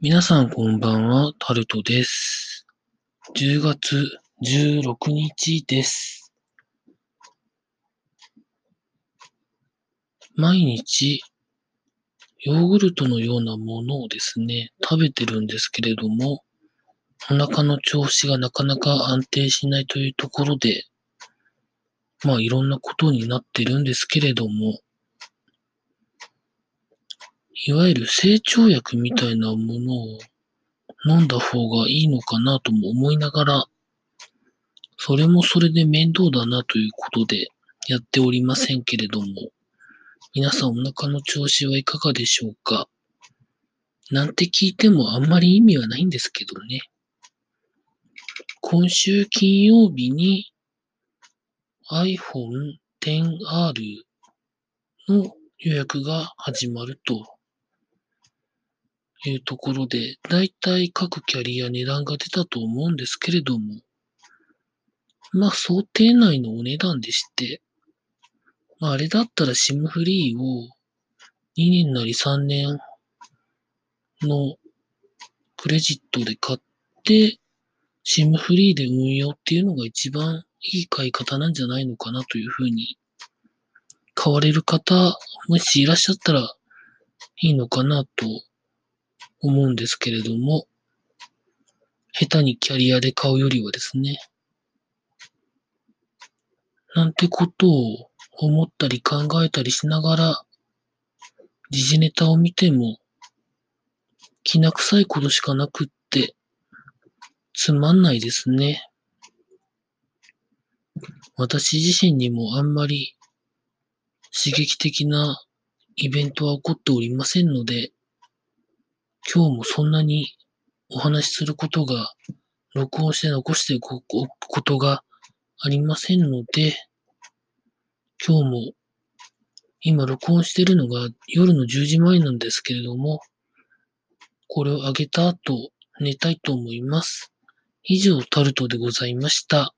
皆さんこんばんは、タルトです。10月16日です。毎日、ヨーグルトのようなものをですね、食べてるんですけれども、お腹の調子がなかなか安定しないというところで、まあいろんなことになってるんですけれども、いわゆる成長薬みたいなものを飲んだ方がいいのかなとも思いながら、それもそれで面倒だなということでやっておりませんけれども、皆さんお腹の調子はいかがでしょうか？なんて聞いてもあんまり意味はないんですけどね。今週金曜日に iPhone XR の予約が始まるというところで、だいたい各キャリア値段が出たと思うんですけれども、まあ想定内のお値段でして、まああれだったら SIM フリーを2年なり3年のクレジットで買って、SIM フリーで運用っていうのが一番いい買い方なんじゃないのかなというふうに、買われる方、もしいらっしゃったらいいのかなと思うんですけれども、下手にキャリアで買うよりはですね、なんてことを思ったり考えたりしながら、時事ネタを見ても、きな臭いことしかなくって、つまんないですね。私自身にもあんまり刺激的なイベントは起こっておりませんので、今日もそんなにお話しすることが、録音して残しておくことがありませんので、今日も、今録音してるのが夜の10時前なんですけれども、これを上げた後、寝たいと思います。以上、タルトでございました。